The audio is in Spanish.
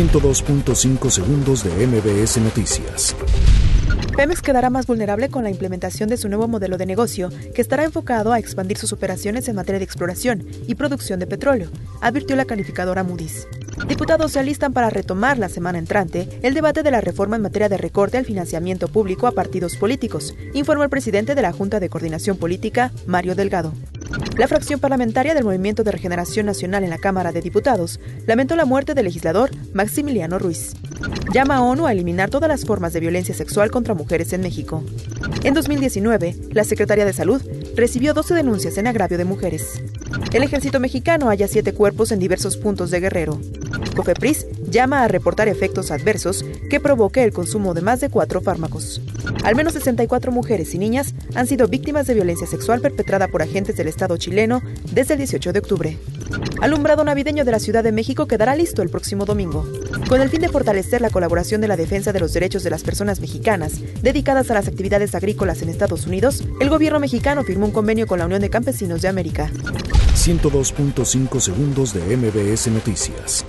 102.5 segundos de MBS Noticias. Pemex quedará más vulnerable con la implementación de su nuevo modelo de negocio, que estará enfocado a expandir sus operaciones en materia de exploración y producción de petróleo, advirtió la calificadora Moody's. Diputados se alistan para retomar la semana entrante el debate de la reforma en materia de recorte al financiamiento público a partidos políticos, informó el presidente de la Junta de Coordinación Política, Mario Delgado. La fracción parlamentaria del Movimiento de Regeneración Nacional en la Cámara de Diputados lamentó la muerte del legislador Maximiliano Ruiz. Llama a ONU a eliminar todas las formas de violencia sexual contra mujeres en México. En 2019, la Secretaría de Salud recibió 12 denuncias en agravio de mujeres. El ejército mexicano halla siete cuerpos en diversos puntos de Guerrero. COFEPRIS llama a reportar efectos adversos que provoque el consumo de más de cuatro fármacos. Al menos 64 mujeres y niñas han sido víctimas de violencia sexual perpetrada por agentes del Estado chileno desde el 18 de octubre. Alumbrado navideño de la Ciudad de México quedará listo el próximo domingo. Con el fin de fortalecer la colaboración de la defensa de los derechos de las personas mexicanas dedicadas a las actividades agrícolas en Estados Unidos, el gobierno mexicano firmó un convenio con la Unión de Campesinos de América. 102.5 segundos de MBS Noticias.